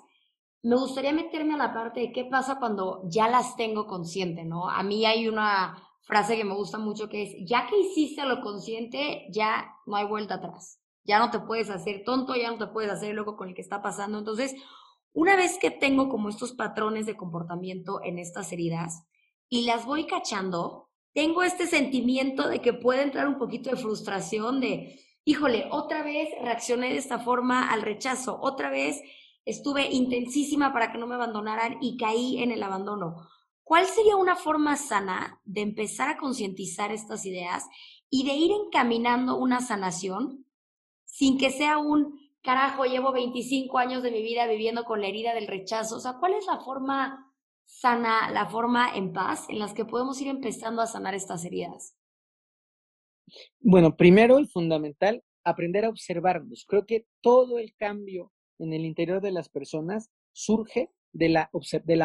me gustaría meterme a la parte de qué pasa cuando ya las tengo consciente, ¿no? A mí hay una frase que me gusta mucho que es, ya que hiciste lo consciente, ya no hay vuelta atrás. Ya no te puedes hacer tonto, ya no te puedes hacer loco con el que está pasando. Entonces, una vez que tengo como estos patrones de comportamiento en estas heridas y las voy cachando, tengo este sentimiento de que puede entrar un poquito de frustración de, híjole, otra vez reaccioné de esta forma al rechazo, otra vez estuve intensísima para que no me abandonaran y caí en el abandono. ¿Cuál sería una forma sana de empezar a concientizar estas ideas y de ir encaminando una sanación sin que sea un carajo, llevo 25 años de mi vida viviendo con la herida del rechazo. O sea, ¿cuál es la forma sana, la forma en paz en las que podemos ir empezando a sanar estas heridas? Bueno, primero y fundamental, aprender a observarnos. Creo que todo el cambio en el interior de las personas surge de la,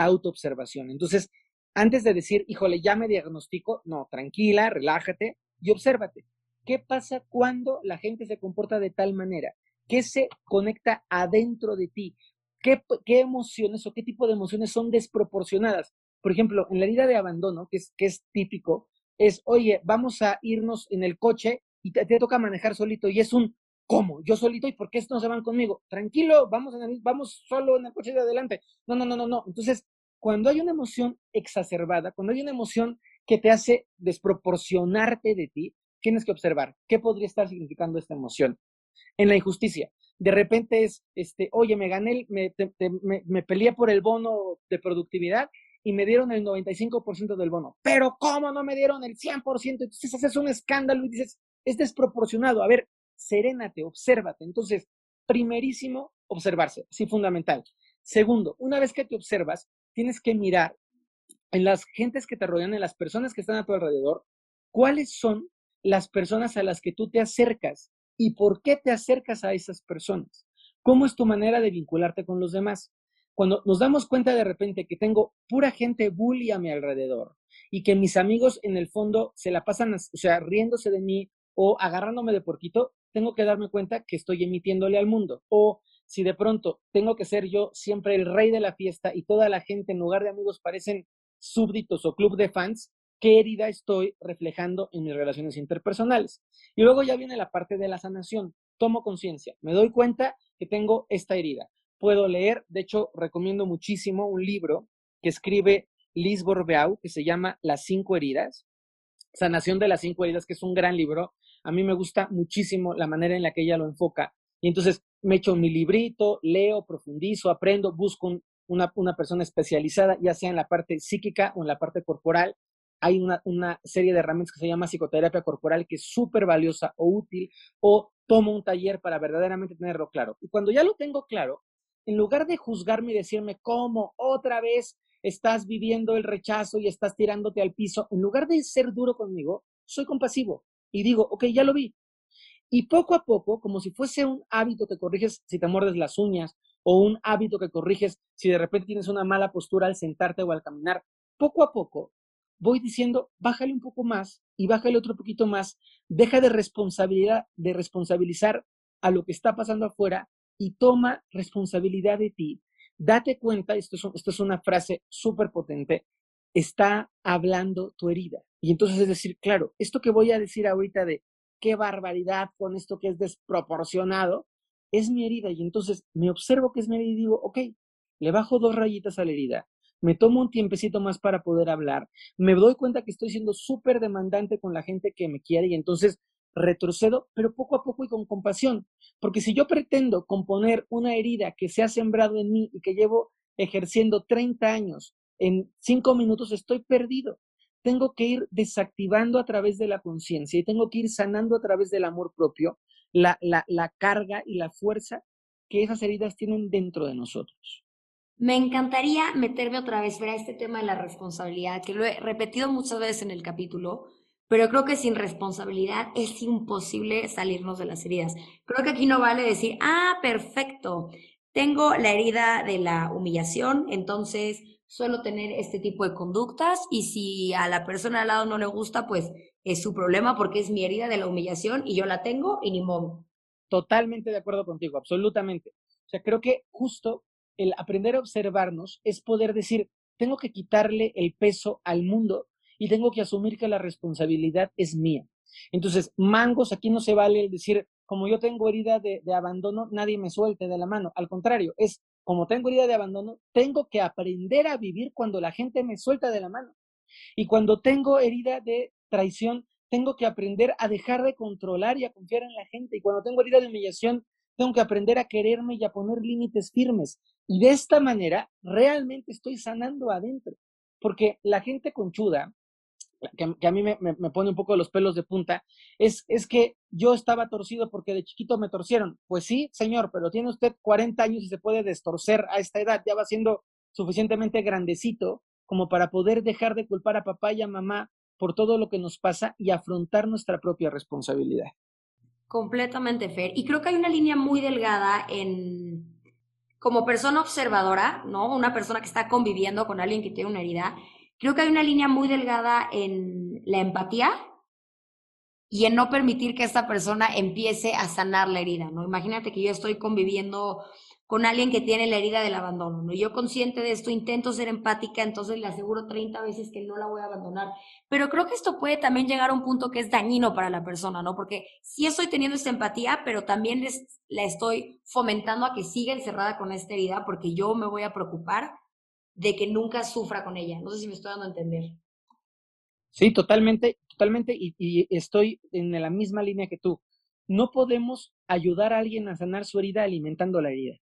autoobservación. Entonces, antes de decir, híjole, ya me diagnostico, no, tranquila, relájate y obsérvate. ¿Qué pasa cuando la gente se comporta de tal manera? ¿Qué se conecta adentro de ti? ¿Qué, emociones o qué tipo de emociones son desproporcionadas? Por ejemplo, en la herida de abandono, que es, típico, es, oye, vamos a irnos en el coche y te, toca manejar solito y es un, ¿cómo? Yo solito y por qué no se van conmigo? Tranquilo, vamos, en vamos solo en el coche de adelante. No, no, no, no, no. Entonces, cuando hay una emoción exacerbada, cuando hay una emoción que te hace desproporcionarte de ti, tienes que observar qué podría estar significando esta emoción en la injusticia. De repente es, este, oye, me gané, me, me, peleé por el bono de productividad y me dieron el 95% del bono. Pero ¿cómo no me dieron el 100%? Entonces haces un escándalo y dices, es desproporcionado. A ver, serénate, obsérvate. Entonces, primerísimo, observarse, sí, fundamental. Segundo, una vez que te observas, tienes que mirar en las gentes que te rodean, en las personas que están a tu alrededor, cuáles son las personas a las que tú te acercas y por qué te acercas a esas personas. ¿Cómo es tu manera de vincularte con los demás? Cuando nos damos cuenta de repente que tengo pura gente bully a mi alrededor y que mis amigos en el fondo se la pasan, o sea, riéndose de mí o agarrándome de porquito, tengo que darme cuenta que estoy emitiéndole al mundo. O si de pronto tengo que ser yo siempre el rey de la fiesta y toda la gente en lugar de amigos parecen súbditos o club de fans, qué herida estoy reflejando en mis relaciones interpersonales. Y luego ya viene la parte de la sanación. Tomo conciencia, me doy cuenta que tengo esta herida. Puedo leer, de hecho, recomiendo muchísimo un libro que escribe Liz Borbeau, que se llama Las cinco heridas, Sanación de las cinco heridas, que es un gran libro. A mí me gusta muchísimo la manera en la que ella lo enfoca. Y entonces me echo mi librito, leo, profundizo, aprendo, busco una, una persona especializada, ya sea en la parte psíquica o en la parte corporal, hay una, serie de herramientas que se llama psicoterapia corporal que es súper valiosa o útil, o tomo un taller para verdaderamente tenerlo claro. Y cuando ya lo tengo claro, en lugar de juzgarme y decirme cómo otra vez estás viviendo el rechazo y estás tirándote al piso, en lugar de ser duro conmigo, soy compasivo y digo, ok, ya lo vi. Y poco a poco, como si fuese un hábito que corriges si te muerdes las uñas o un hábito que corriges si de repente tienes una mala postura al sentarte o al caminar, poco a poco voy diciendo, bájale un poco más y bájale otro poquito más, deja de responsabilidad, de responsabilizar a lo que está pasando afuera y toma responsabilidad de ti. Date cuenta, esto es, esto es una frase súper potente, está hablando tu herida. Y entonces es decir, claro, esto que voy a decir ahorita de qué barbaridad con esto que es desproporcionado, es mi herida. Y entonces me observo que es mi herida y digo, ok, le bajo dos rayitas a la herida me tomo un tiempecito más para poder hablar, me doy cuenta que estoy siendo súper demandante con la gente que me quiere y entonces retrocedo, pero poco a poco y con compasión, porque si yo pretendo componer una herida que se ha sembrado en mí y que llevo ejerciendo 30 años, en cinco minutos estoy perdido. Tengo que ir desactivando a través de la conciencia y tengo que ir sanando a través del amor propio la, la, la carga y la fuerza que esas heridas tienen dentro de nosotros. Me encantaría meterme otra vez a este tema de la responsabilidad, que lo he repetido muchas veces en el capítulo, pero creo que sin responsabilidad es imposible salirnos de las heridas. Creo que aquí no vale decir, ah, perfecto, tengo la herida de la humillación, entonces suelo tener este tipo de conductas y si a la persona al lado no le gusta, pues es su problema porque es mi herida de la humillación y yo la tengo y ni modo. Totalmente de acuerdo contigo, absolutamente. O sea, creo que justo el aprender a observarnos es poder decir, tengo que quitarle el peso al mundo y tengo que asumir que la responsabilidad es mía. Entonces, mangos, aquí no se vale el decir, como yo tengo herida de, abandono, nadie me suelte de la mano. Al contrario, es como tengo herida de abandono, tengo que aprender a vivir cuando la gente me suelta de la mano. Y cuando tengo herida de traición, tengo que aprender a dejar de controlar y a confiar en la gente. Y cuando tengo herida de humillación, tengo que aprender a quererme y a poner límites firmes. Y de esta manera, realmente estoy sanando adentro. Porque la gente conchuda, que, a mí me, me, pone un poco los pelos de punta, es, es que yo estaba torcido porque de chiquito me torcieron. Pues sí, señor, pero tiene usted 40 años y se puede destorcer a esta edad. Ya va siendo suficientemente grandecito como para poder dejar de culpar a papá y a mamá por todo lo que nos pasa y afrontar nuestra propia responsabilidad. Completamente, Fer. Y creo que hay una línea muy delgada en, como persona observadora, ¿no? Una persona que está conviviendo con alguien que tiene una herida, creo que hay una línea muy delgada en la empatía y en no permitir que esta persona empiece a sanar la herida, ¿no? Imagínate que yo estoy conviviendo con alguien que tiene la herida del abandono, ¿no? Yo consciente de esto intento ser empática, entonces le aseguro 30 veces que no la voy a abandonar. Pero creo que esto puede también llegar a un punto que es dañino para la persona, ¿no? Porque sí estoy teniendo esta empatía, pero también la estoy fomentando a que siga encerrada con esta herida porque yo me voy a preocupar de que nunca sufra con ella. No sé si me estoy dando a entender. Sí, totalmente, totalmente, y estoy en la misma línea que tú. No podemos ayudar a alguien a sanar su herida alimentando la herida.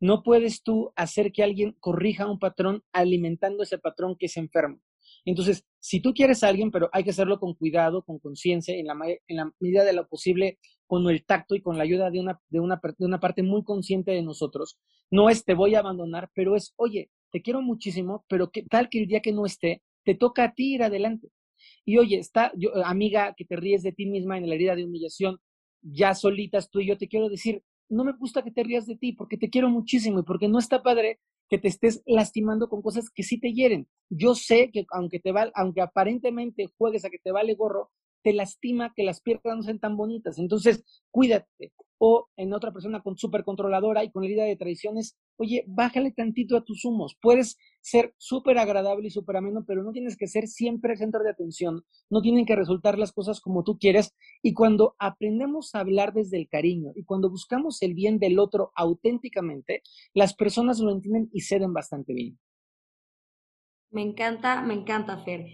No puedes tú hacer que alguien corrija un patrón alimentando ese patrón que es enfermo. Entonces, si tú quieres a alguien, pero hay que hacerlo con cuidado, con conciencia, en la, en la medida de lo posible, con el tacto y con la ayuda de una, parte muy consciente de nosotros. No es te voy a abandonar, pero es, oye, te quiero muchísimo, pero ¿qué tal que el día que no esté, te toca a ti ir adelante? Y oye, está, yo, amiga, que te ríes de ti misma en la herida de humillación, ya solitas tú y yo te quiero decir, no me gusta que te rías de ti porque te quiero muchísimo y porque no está padre que te estés lastimando con cosas que sí te hieren. Yo sé que aunque te va, aunque aparentemente juegues a que te vale gorro, te lastima que las piernas no sean tan bonitas. Entonces, cuídate. O en otra persona con súper controladora y con herida de traiciones, oye, bájale tantito a tus humos. Puedes ser súper agradable y súper ameno, pero no tienes que ser siempre el centro de atención. No tienen que resultar las cosas como tú quieres. Y cuando aprendemos a hablar desde el cariño y cuando buscamos el bien del otro auténticamente, las personas lo entienden y ceden bastante bien. Me encanta, me encanta, Fer.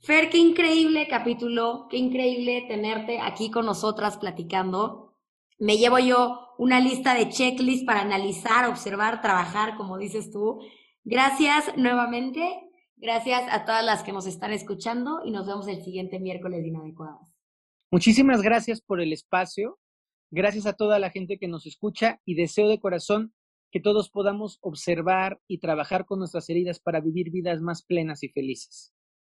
Fer, qué increíble capítulo, qué increíble tenerte aquí con nosotras platicando. Me llevo yo una lista de checklists para analizar, observar, trabajar, como dices tú. Gracias nuevamente. Gracias a todas las que nos están escuchando y nos vemos el siguiente miércoles de Inadecuadas. Muchísimas gracias por el espacio. Gracias a toda la gente que nos escucha y deseo de corazón que todos podamos observar y trabajar con nuestras heridas para vivir vidas más plenas y felices.